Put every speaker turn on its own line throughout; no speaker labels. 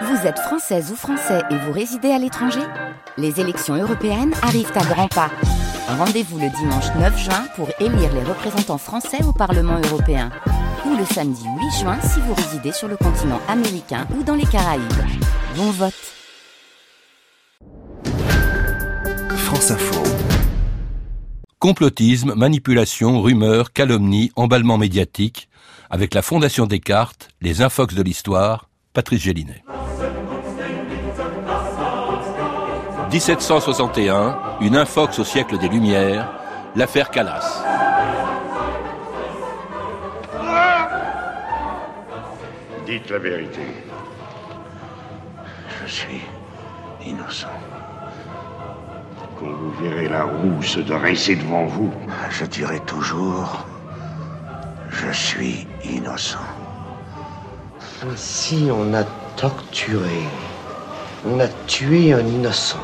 Vous êtes française ou français et vous résidez à l'étranger Les élections européennes arrivent à grands pas. Rendez-vous le dimanche 9 juin pour élire les représentants français au Parlement européen. Ou le samedi 8 juin si vous résidez sur le continent américain ou dans les Caraïbes. Bon vote
France Info.
Complotisme, manipulation, rumeurs, calomnie, emballement médiatique, avec la Fondation Descartes, les infox de l'histoire, Patrice Gélinet. 1761, une infox au siècle des Lumières, l'affaire Calas.
Dites la vérité. Je suis innocent. Quand vous verrez la roue se dresser devant vous, je dirai toujours Je suis innocent.
Ainsi, on a torturé. On a tué un innocent.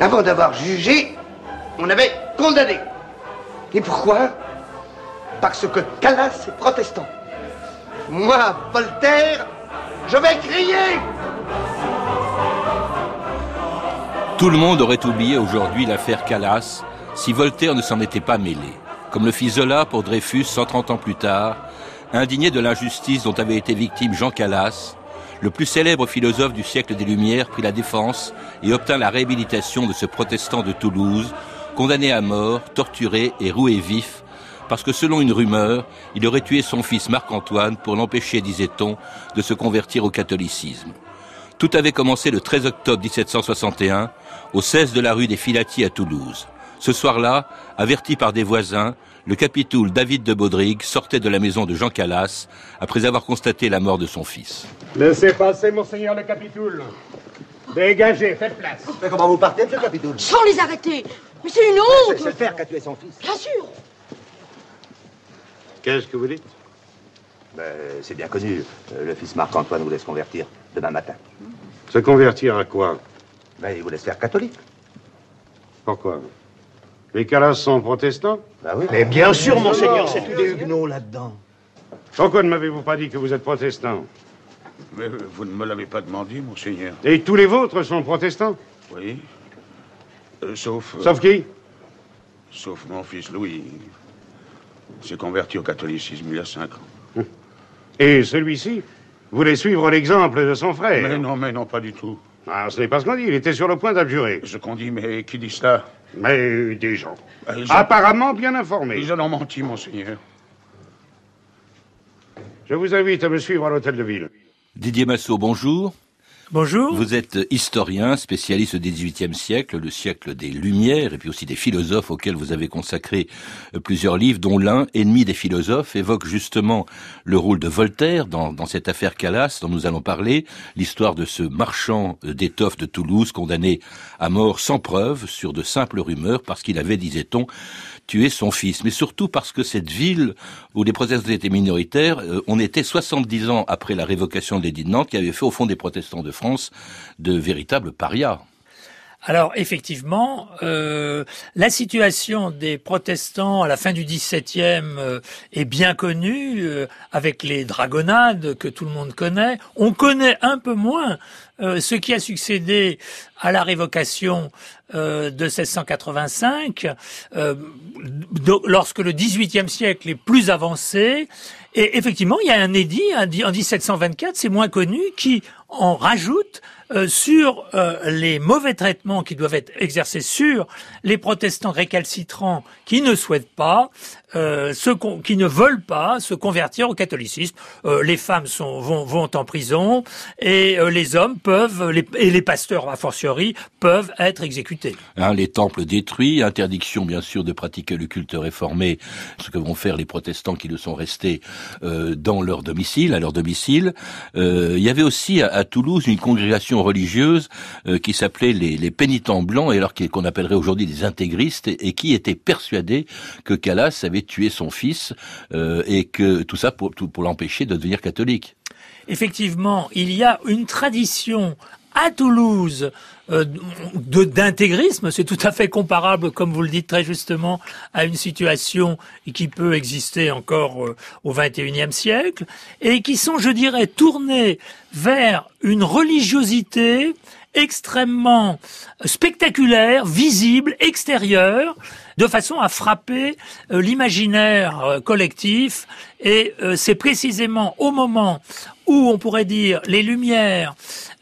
Avant d'avoir jugé, on avait condamné. Et pourquoi? Parce que Calas est protestant. Moi, Voltaire, je vais crier
Tout le monde aurait oublié aujourd'hui l'affaire Calas si Voltaire ne s'en était pas mêlé, comme le fit Zola pour Dreyfus 130 ans plus tard, indigné de l'injustice dont avait été victime Jean Calas, le plus célèbre philosophe du siècle des Lumières prit la défense et obtint la réhabilitation de ce protestant de Toulouse, condamné à mort, torturé et roué vif, parce que selon une rumeur, il aurait tué son fils Marc-Antoine pour l'empêcher, disait-on, de se convertir au catholicisme. Tout avait commencé le 13 octobre 1761, au 16 de la rue des Filati à Toulouse. Ce soir-là, averti par des voisins, le capitoul David de Baudrigue sortait de la maison de Jean Calas après avoir constaté la mort de son fils.
Laissez passer, monseigneur le capitoul. Dégagez, faites place.
Mais comment vous partez, monsieur Capitoul
Sans les arrêter Mais c'est une
C'est
honte
le père qui a tué son fils.
Bien sûr
Qu'est-ce que vous dites?
Ben, c'est bien connu. Euh, Le fils Marc-Antoine vous laisse convertir demain matin.
Se convertir à quoi?
Ben, il vous laisse faire catholique.
Pourquoi? Les Calas sont protestants
Ben oui.
Mais bien sûr, monseigneur, c'est tous des huguenots là-dedans.
Pourquoi ne m'avez-vous pas dit que vous êtes protestant
Mais vous ne me l'avez pas demandé, monseigneur.
Et tous les vôtres sont protestants
Oui. Euh, sauf. euh,
Sauf qui
Sauf mon fils Louis. Il s'est converti au catholicisme il y a cinq ans.
Et celui-ci voulait suivre l'exemple de son frère.
Mais non, mais non, pas du tout.
Ah, ce n'est pas ce qu'on dit, il était sur le point d'abjurer.
Ce qu'on dit, mais qui dit cela
Mais des gens.
Ils ont,
Apparemment bien informés.
ils en ont menti, monseigneur.
Je vous invite à me suivre à l'hôtel de ville.
Didier Massot, bonjour.
Bonjour.
Vous êtes historien, spécialiste du XVIIIe siècle, le siècle des Lumières, et puis aussi des philosophes auxquels vous avez consacré euh, plusieurs livres, dont l'un, Ennemi des philosophes, évoque justement le rôle de Voltaire dans, cette affaire Calas dont nous allons parler, l'histoire de ce marchand euh, d'étoffes de Toulouse condamné à mort sans preuve sur de simples rumeurs parce qu'il avait, disait-on, tué son fils, mais surtout parce que cette ville où les protestants étaient minoritaires, euh, on était 70 ans après la révocation de l'édit de Nantes qui avait fait au fond des protestants de France de véritables parias.
Alors effectivement, euh, la situation des protestants à la fin du XVIIe euh, est bien connue, euh, avec les dragonnades que tout le monde connaît. On connaît un peu moins euh, ce qui a succédé à la révocation euh, de 1685, euh, lorsque le XVIIIe siècle est plus avancé. Et effectivement, il y a un édit en 1724, c'est moins connu, qui en rajoute euh, sur euh, les mauvais traitements qui doivent être exercés sur les protestants récalcitrants qui ne souhaitent pas, euh, qui ne veulent pas se convertir au catholicisme. Les femmes sont, vont, vont en prison et les hommes peuvent, et les pasteurs a fortiori, peuvent être exécutés.
Hein, les temples détruits, interdiction bien sûr de pratiquer le culte réformé, ce que vont faire les protestants qui ne sont restés euh, dans leur domicile, à leur domicile. Euh, il y avait aussi à, Toulouse une congrégation religieuse euh, qui s'appelait les, les pénitents blancs, et alors qu'on appellerait aujourd'hui des intégristes, et, qui étaient persuadés que Calas avait tué son fils euh, et que tout ça pour, pour l'empêcher de devenir catholique.
Effectivement, il y a une tradition à Toulouse euh, d'intégrisme, c'est tout à fait comparable, comme vous le dites très justement, à une situation qui peut exister encore euh, au XXIe siècle, et qui sont, je dirais, tournés vers une religiosité extrêmement spectaculaire, visible, extérieure, de façon à frapper euh, l'imaginaire collectif. Et c'est précisément au moment où on pourrait dire les Lumières,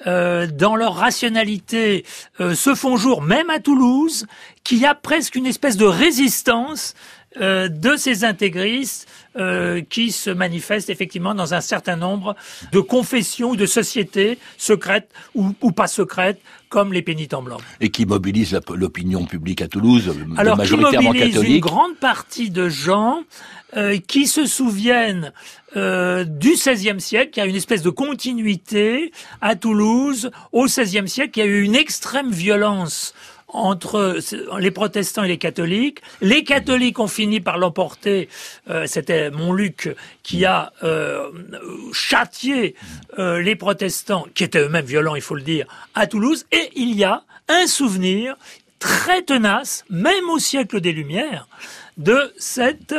dans leur rationalité, se font jour, même à Toulouse, qu'il y a presque une espèce de résistance de ces intégristes euh, qui se manifeste effectivement dans un certain nombre de confessions ou de sociétés secrètes ou, ou pas secrètes comme les pénitents blancs.
Et qui mobilise l'opinion publique à Toulouse,
Alors,
majoritairement
qui mobilise
catholique.
une grande partie de gens euh, qui se souviennent euh, du XVIe siècle, qui a une espèce de continuité à Toulouse au XVIe siècle, qui a eu une extrême violence entre les protestants et les catholiques. Les catholiques ont fini par l'emporter. Euh, C'était Montluc qui a euh, châtié euh, les protestants, qui étaient eux-mêmes violents, il faut le dire, à Toulouse. Et il y a un souvenir très tenace, même au siècle des Lumières, de cette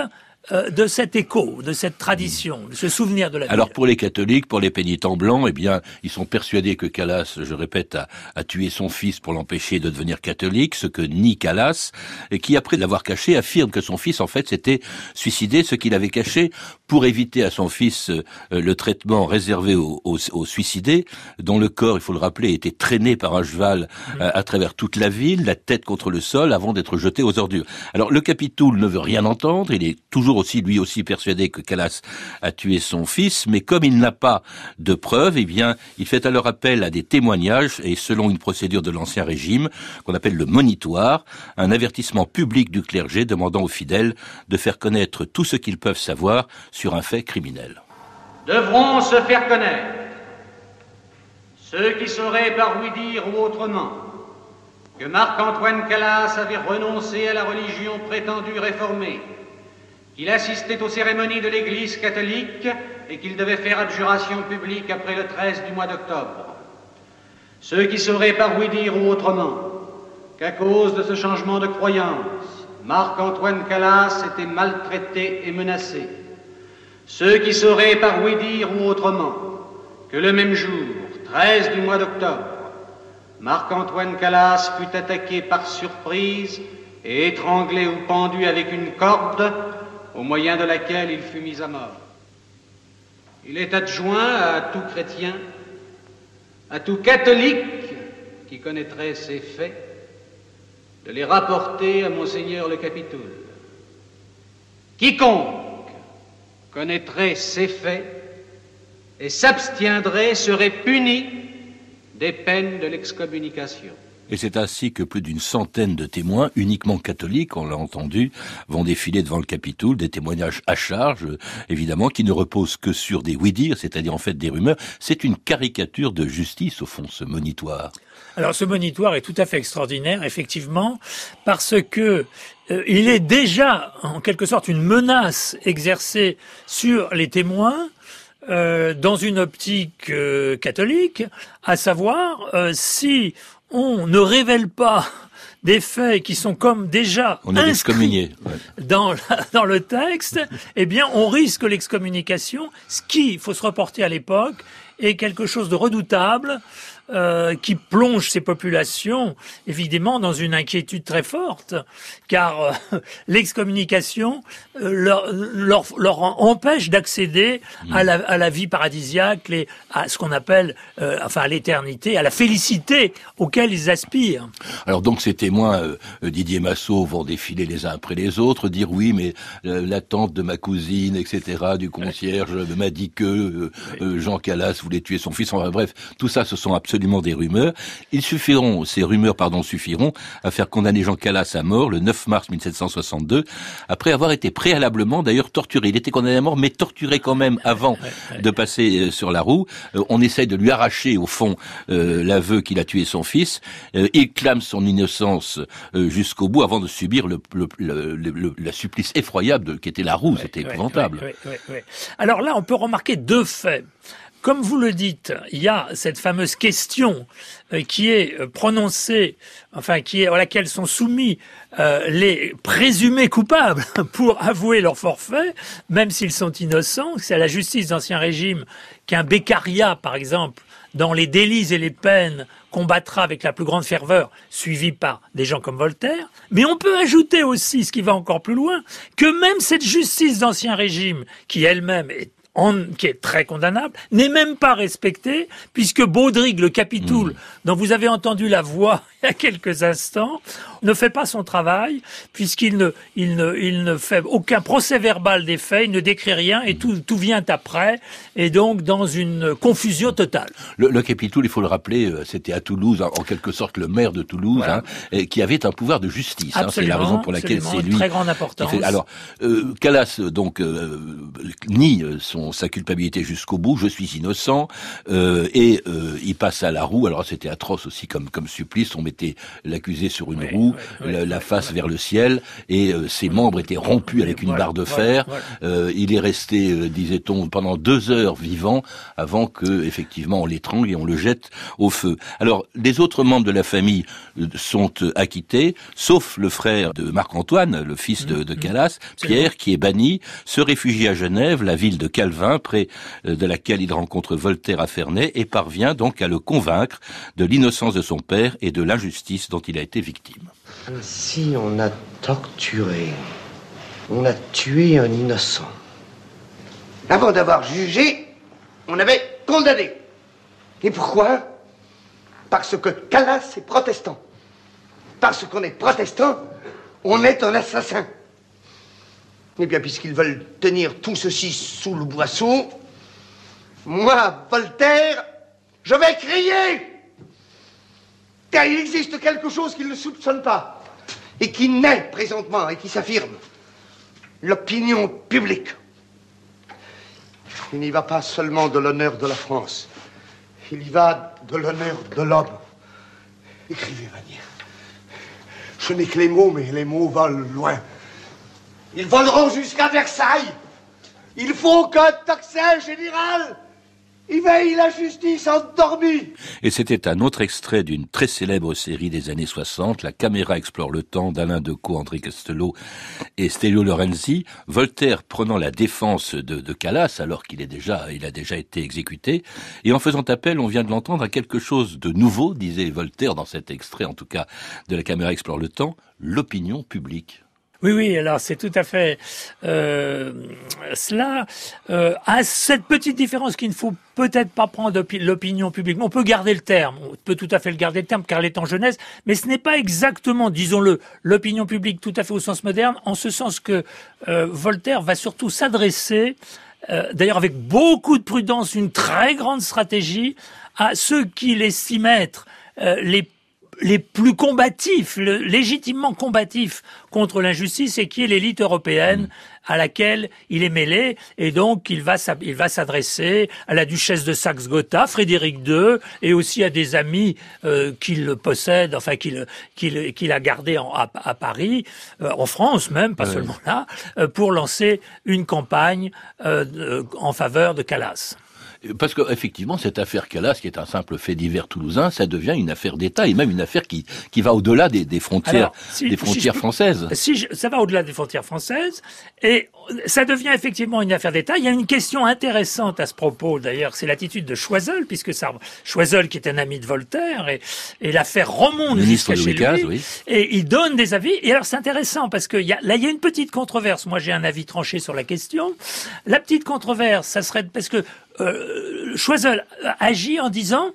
euh, de cet écho, de cette tradition, de ce souvenir de la
Alors
ville.
pour les catholiques, pour les pénitents blancs, eh bien, ils sont persuadés que Calas, je répète, a, a tué son fils pour l'empêcher de devenir catholique, ce que nie Calas, et qui, après l'avoir caché, affirme que son fils, en fait, s'était suicidé, ce qu'il avait caché pour éviter à son fils euh, le traitement réservé aux, aux, aux, suicidés, dont le corps, il faut le rappeler, était traîné par un cheval euh, à travers toute la ville, la tête contre le sol, avant d'être jeté aux ordures. Alors le Capitoul ne veut rien entendre, il est toujours aussi lui aussi persuadé que Calas a tué son fils, mais comme il n'a pas de preuves, eh il fait alors appel à des témoignages et selon une procédure de l'ancien régime qu'on appelle le monitoire, un avertissement public du clergé demandant aux fidèles de faire connaître tout ce qu'ils peuvent savoir sur un fait criminel.
Devront se faire connaître ceux qui sauraient par oui dire ou autrement que Marc-Antoine Calas avait renoncé à la religion prétendue réformée qu'il assistait aux cérémonies de l'Église catholique et qu'il devait faire abjuration publique après le 13 du mois d'octobre. Ceux qui sauraient par oui dire ou autrement qu'à cause de ce changement de croyance, Marc-Antoine Calas était maltraité et menacé. Ceux qui sauraient par oui dire ou autrement que le même jour, 13 du mois d'octobre, Marc-Antoine Calas fut attaqué par surprise et étranglé ou pendu avec une corde au moyen de laquelle il fut mis à mort. Il est adjoint à tout chrétien, à tout catholique qui connaîtrait ces faits, de les rapporter à Monseigneur le Capitoul. Quiconque connaîtrait ces faits et s'abstiendrait serait puni des peines de l'excommunication.
Et c'est ainsi que plus d'une centaine de témoins, uniquement catholiques, on l'a entendu, vont défiler devant le Capitoul, des témoignages à charge, évidemment, qui ne reposent que sur des oui-dire, c'est-à-dire en fait des rumeurs. C'est une caricature de justice, au fond, ce monitoire.
Alors ce monitoire est tout à fait extraordinaire, effectivement, parce que euh, il est déjà, en quelque sorte, une menace exercée sur les témoins, euh, dans une optique euh, catholique, à savoir si on ne révèle pas des faits qui sont comme déjà
on est
inscrits dans, dans le texte, eh bien, on risque l'excommunication, ce qui, il faut se reporter à l'époque, est quelque chose de redoutable, euh, qui plonge ces populations évidemment dans une inquiétude très forte, car euh, l'excommunication euh, leur, leur, leur, empêche d'accéder mmh. à, la, à la vie paradisiaque, les, à ce qu'on appelle, euh, enfin à l'éternité, à la félicité auquel ils aspirent.
Alors donc ces témoins, euh, Didier Massot, vont défiler les uns après les autres, dire oui, mais la tante de ma cousine, etc., du concierge m'a dit que Jean Calas voulait tuer son fils. Enfin bref, tout ça, ce sont absolument absolument des rumeurs. Ils suffiront, ces rumeurs, pardon, suffiront à faire condamner Jean Calas à mort le 9 mars 1762, après avoir été préalablement d'ailleurs torturé. Il était condamné à mort, mais torturé quand même avant de passer sur la roue. Euh, on essaye de lui arracher, au fond, euh, l'aveu qu'il a tué son fils. Euh, il clame son innocence jusqu'au bout avant de subir le, le, le, la supplice effroyable de, qui était la roue. C'était épouvantable.
Alors là, on peut remarquer deux faits comme vous le dites, il y a cette fameuse question euh, qui est euh, prononcée, enfin qui est à laquelle sont soumis euh, les présumés coupables pour avouer leur forfait, même s'ils sont innocents. C'est à la justice d'Ancien Régime qu'un Beccaria, par exemple, dans les délits et les peines, combattra avec la plus grande ferveur, suivi par des gens comme Voltaire. Mais on peut ajouter aussi, ce qui va encore plus loin, que même cette justice d'Ancien Régime, qui elle-même est qui est très condamnable, n'est même pas respecté, puisque Baudrigue, le capitoul, hmm. dont vous avez entendu la voix il y a quelques instants, ne fait pas son travail, puisqu'il ne, il ne, il ne fait aucun procès verbal des faits, il ne décrit rien, et tout, tout vient après, et donc dans une confusion totale.
Le, le capitoul, il faut le rappeler, euh, c'était à Toulouse, en quelque sorte le maire de Toulouse, hein, qui avait un pouvoir de justice. Hein, c'est la raison pour laquelle c'est lui.
Très grande importance.
Alors, euh, Calas, donc, euh, nie son sa culpabilité jusqu'au bout, je suis innocent, euh, et euh, il passe à la roue. Alors c'était atroce aussi comme comme supplice. On mettait l'accusé sur une roue, la, face vers le ciel, et euh, ses membres étaient rompus avec une barre de fer. il est resté, disait-on, pendant deux heures vivant avant que effectivement on l'étrangle et on le jette au feu. Alors les autres membres de la famille sont acquittés, sauf le frère de Marc-Antoine, le fils de, de mmh, mmh. Calas, Pierre, qui est banni, se réfugie à Genève, la ville de Calvin près euh, de laquelle il rencontre Voltaire à Ferney, et parvient donc à le convaincre de l'innocence de son père et de l'injustice dont il a été victime.
Si on a torturé, on a tué un innocent. Avant d'avoir jugé, on avait condamné. Et pourquoi? Parce que Calas est protestant. Parce qu'on est protestant, on est un assassin. Eh bien, puisqu'ils veulent tenir tout ceci sous le boisseau, moi, Voltaire, je vais crier Il existe quelque chose qu'ils ne soupçonnent pas, et qui naît présentement, et qui s'affirme. L'opinion publique. Il n'y va pas seulement de l'honneur de la France, il y va de l'honneur de l'homme. Écrivez, Vanier. Je n'ai que les mots, mais les mots volent loin. Ils voleront jusqu'à Versailles. Il faut qu'un tocsin général y veille la justice endormie.
Et c'était un autre extrait d'une très célèbre série des années 60, La caméra explore le temps d'Alain Decaux, André Castello et Stelio Lorenzi. Voltaire prenant la défense de, de Calas alors qu'il est déjà, il a déjà été exécuté. Et en faisant appel, on vient de l'entendre à quelque chose de nouveau, disait Voltaire dans cet extrait, en tout cas, de La caméra explore le temps, l'opinion publique.
Oui, oui, alors c'est tout à fait euh, cela. Euh, à cette petite différence qu'il ne faut peut-être pas prendre l'opinion publique. On peut garder le terme, on peut tout à fait le garder le terme car elle est en jeunesse, mais ce n'est pas exactement, disons-le, l'opinion publique tout à fait au sens moderne, en ce sens que euh, Voltaire va surtout s'adresser, euh, d'ailleurs avec beaucoup de prudence, une très grande stratégie, à ceux qu'il estime être euh, les les plus combatifs, légitimement combatifs contre l'injustice et qui est l'élite européenne à laquelle il est mêlé et donc il va il va s'adresser à la duchesse de Saxe-Gotha, Frédéric II et aussi à des amis euh, qu'il possède, enfin qu'il qu'il a gardé à, Paris, euh, en France même, pas seulement là, euh, pour lancer une campagne en faveur de Calas.
Parce qu'effectivement, cette affaire Calas, qui est un simple fait divers toulousain, ça devient une affaire d'État et même une affaire qui, qui va au-delà des, des, frontières, des frontières françaises.
Si ça va au-delà des frontières françaises et ça devient effectivement une affaire d'État. Il y a une question intéressante à ce propos, d'ailleurs, c'est l'attitude de Choiseul, puisque ça, Choiseul qui est un ami de Voltaire et, et l'affaire remonte jusqu'à chez lui. Oui. Et il donne des avis. Et alors c'est intéressant parce que y a, là il y a une petite controverse. Moi j'ai un avis tranché sur la question. La petite controverse, ça serait parce que euh, Choiseul agit en disant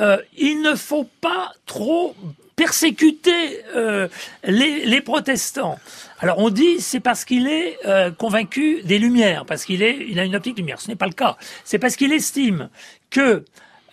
euh, il ne faut pas trop persécuter euh, les, les, protestants. Alors on dit c'est parce qu'il est convaincu des lumières, parce qu'il est, il a une optique lumière. Ce n'est pas le cas. C'est parce qu'il estime que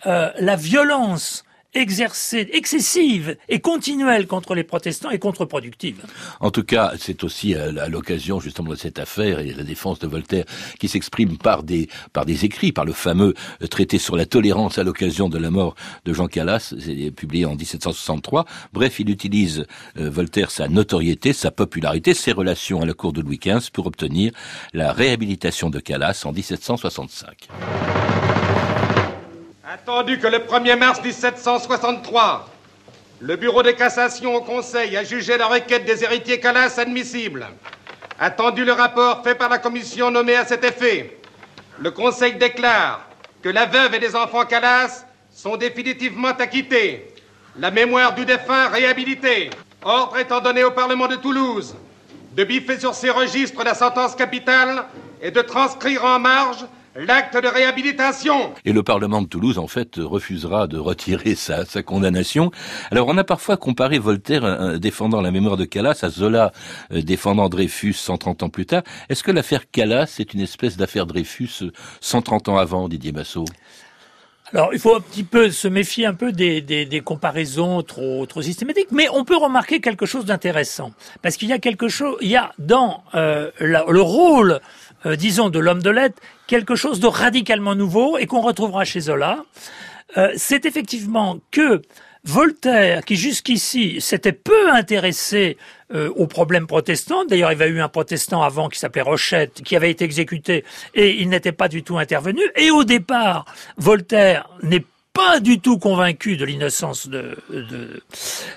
la violence exercée, excessive et continuelle contre les protestants est contre-productive.
En tout cas, c'est aussi à l'occasion justement de cette affaire et la défense de Voltaire qui s'exprime par des par des écrits, par le fameux euh, traité sur la tolérance à l'occasion de la mort de Jean Calas, publié en 1763. Bref, il utilise euh, Voltaire sa notoriété, sa popularité, ses relations à la cour de Louis XV pour obtenir la réhabilitation de Calas en 1765.
Attendu que le 1er mars 1763, le bureau de cassation au Conseil a jugé la requête des héritiers Calas admissible. Attendu le rapport fait par la commission nommée à cet effet, le Conseil déclare que la veuve et les enfants Calas sont définitivement acquittés. La mémoire du défunt réhabilitée. Ordre étant donné au Parlement de Toulouse de biffer sur ses registres la sentence capitale et de transcrire en marge l'acte de réhabilitation.
Et le Parlement de Toulouse, en fait, refusera de retirer sa, sa condamnation. Alors, on a parfois comparé Voltaire euh, défendant la mémoire de Calas à Zola euh, défendant Dreyfus 130 ans plus tard. Est-ce que l'affaire Calas est une espèce d'affaire Dreyfus 130 ans avant, Didier Massot?
Alors, il faut un petit peu se méfier un peu des, des, des comparaisons trop, trop systématiques, mais on peut remarquer quelque chose d'intéressant, parce qu'il y a quelque chose, il y a dans euh, la, le rôle, euh, disons, de l'homme de lettres, quelque chose de radicalement nouveau et qu'on retrouvera chez Zola. Euh, c'est effectivement que Voltaire, qui jusqu'ici s'était peu intéressé euh, aux problèmes protestants, d'ailleurs il y avait eu un protestant avant qui s'appelait Rochette, qui avait été exécuté, et il n'était pas du tout intervenu, et au départ, Voltaire n'est pas du tout convaincu de l'innocence de, de,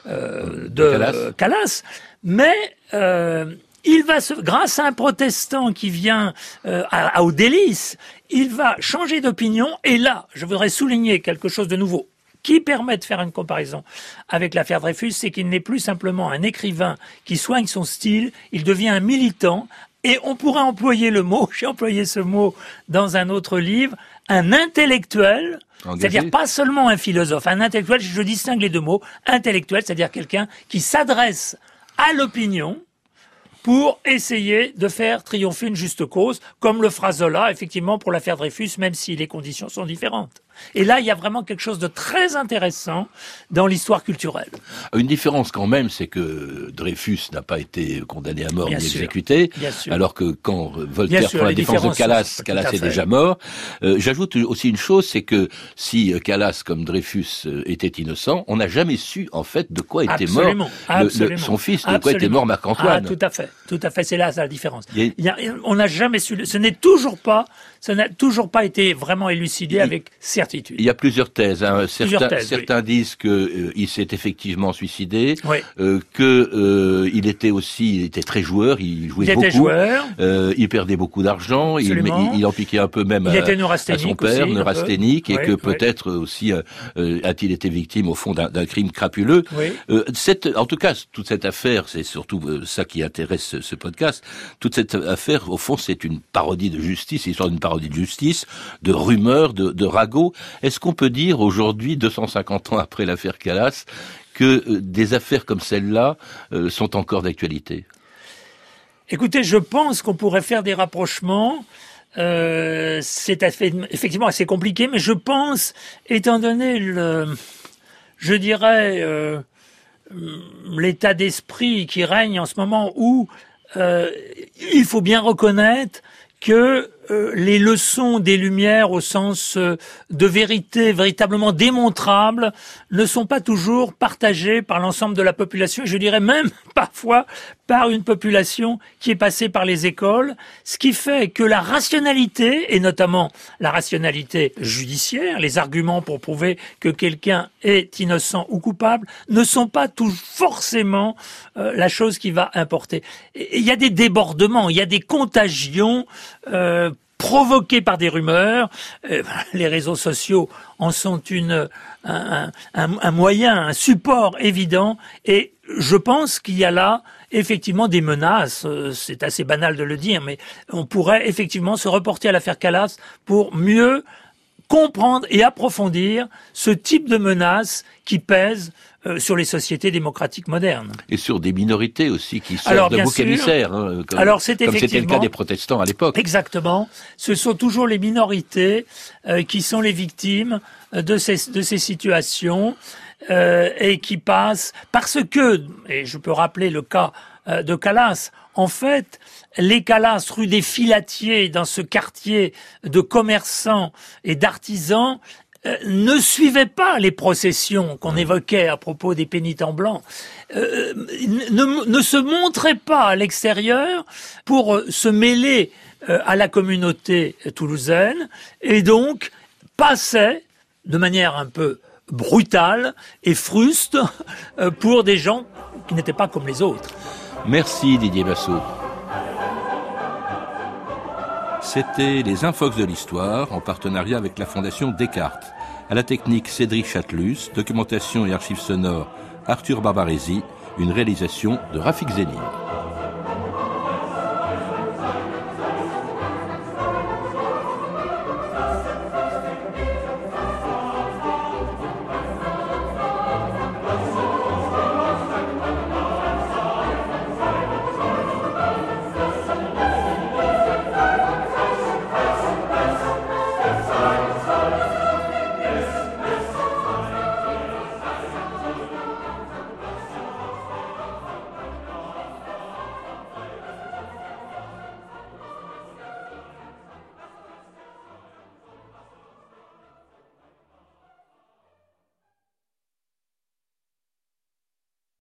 euh, de Calas. mais euh, il va se, grâce à un protestant qui vient euh, à, à, il va changer d'opinion. Et là, je voudrais souligner quelque chose de nouveau qui permet de faire une comparaison avec l'affaire Dreyfus, c'est qu'il n'est plus simplement un écrivain qui soigne son style, il devient un militant, et on pourrait employer le mot, j'ai employé ce mot dans un autre livre, un intellectuel, c'est-à-dire pas seulement un philosophe, un intellectuel, je distingue les deux mots, intellectuel, c'est-à-dire quelqu'un qui s'adresse à l'opinion, pour essayer de faire triompher une juste cause, comme le fera effectivement, pour l'affaire Dreyfus, même si les conditions sont différentes. Et là, il y a vraiment quelque chose de très intéressant dans l'histoire culturelle.
Une différence quand même, c'est que Dreyfus n'a pas été condamné à mort bien ni sûr, exécuté, alors que quand Voltaire sûr, prend la défense de Calas, Calas est déjà mort. Euh, J'ajoute aussi une chose, c'est que si Calas, comme Dreyfus, était innocent, on n'a jamais su en fait de quoi était
absolument,
mort
le,
le, son fils, de absolument. quoi était mort Marc-Antoine.
Ah, tout à fait, tout à fait, c'est là la différence. Il y a, on n'a jamais su, ce n'est toujours pas, ça n'a toujours pas été vraiment élucidé avec certitude.
Il y a plusieurs thèses. Hein. Certains,
plusieurs thèses,
certains
oui.
disent que euh, s'est effectivement suicidé,
oui.
euh, que euh, il était aussi, il était très joueur, il jouait
il
beaucoup,
était joueur.
Il perdait beaucoup d'argent, il, il, en piquait un peu même à, son père,
aussi,
neurasthénique, et
oui,
que peut-être aussi a-t-il été victime au fond d'un crime crapuleux. Cette, en tout cas, toute cette affaire, c'est surtout ça qui intéresse ce, ce, podcast. Toute cette affaire, au fond, c'est une parodie de justice, l'histoire d'une parodie de justice, de rumeurs, de, ragots. Est-ce qu'on peut dire aujourd'hui, 250 ans après l'affaire Calas, que euh, des affaires comme celle-là euh, sont encore d'actualité?
Écoutez, je pense qu'on pourrait faire des rapprochements. Euh, c'est effectivement assez compliqué, mais je pense, étant donné le, je dirais, euh, l'état d'esprit qui règne en ce moment où il faut bien reconnaître que euh, les leçons des Lumières au sens euh, de vérité véritablement démontrable ne sont pas toujours partagées par l'ensemble de la population, je dirais même parfois par une population qui est passée par les écoles, ce qui fait que la rationalité, et notamment la rationalité judiciaire, les arguments pour prouver que quelqu'un est innocent ou coupable, ne sont pas tout forcément euh, la chose qui va importer. Il y a des débordements, il y a des contagions euh, provoquées par des rumeurs. Euh, les réseaux sociaux en sont un, un, un, moyen, un support évident. Et je pense qu'il y a là effectivement des menaces. C'est assez banal de le dire, mais on pourrait effectivement se reporter à l'affaire Calas pour mieux comprendre et approfondir ce type de menaces qui pèsent euh, sur les sociétés démocratiques modernes.
Et sur des minorités aussi qui sortent de bouc émissaire, hein, comme,
Alors,
c'était le cas des protestants à l'époque.
Exactement. Ce sont toujours les minorités euh, qui sont les victimes de ces, de ces situations euh, et qui passent parce que, et je peux rappeler le cas euh, de Calas, en fait, les Calas, rue des Filatiers, dans ce quartier de commerçants et d'artisans, euh, ne suivaient pas les processions qu'on évoquait à propos des pénitents blancs, euh, ne, ne, se montraient pas à l'extérieur pour se mêler euh, à la communauté toulousaine et donc passaient de manière un peu brutale et fruste euh, pour des gens qui n'étaient pas comme les autres.
Merci Didier Bassot. C'était les Infox de l'Histoire en partenariat avec la Fondation Descartes. À la technique Cédric Chatelus, documentation et archives sonores Arthur Barbaresi, une réalisation de Rafik Zéline.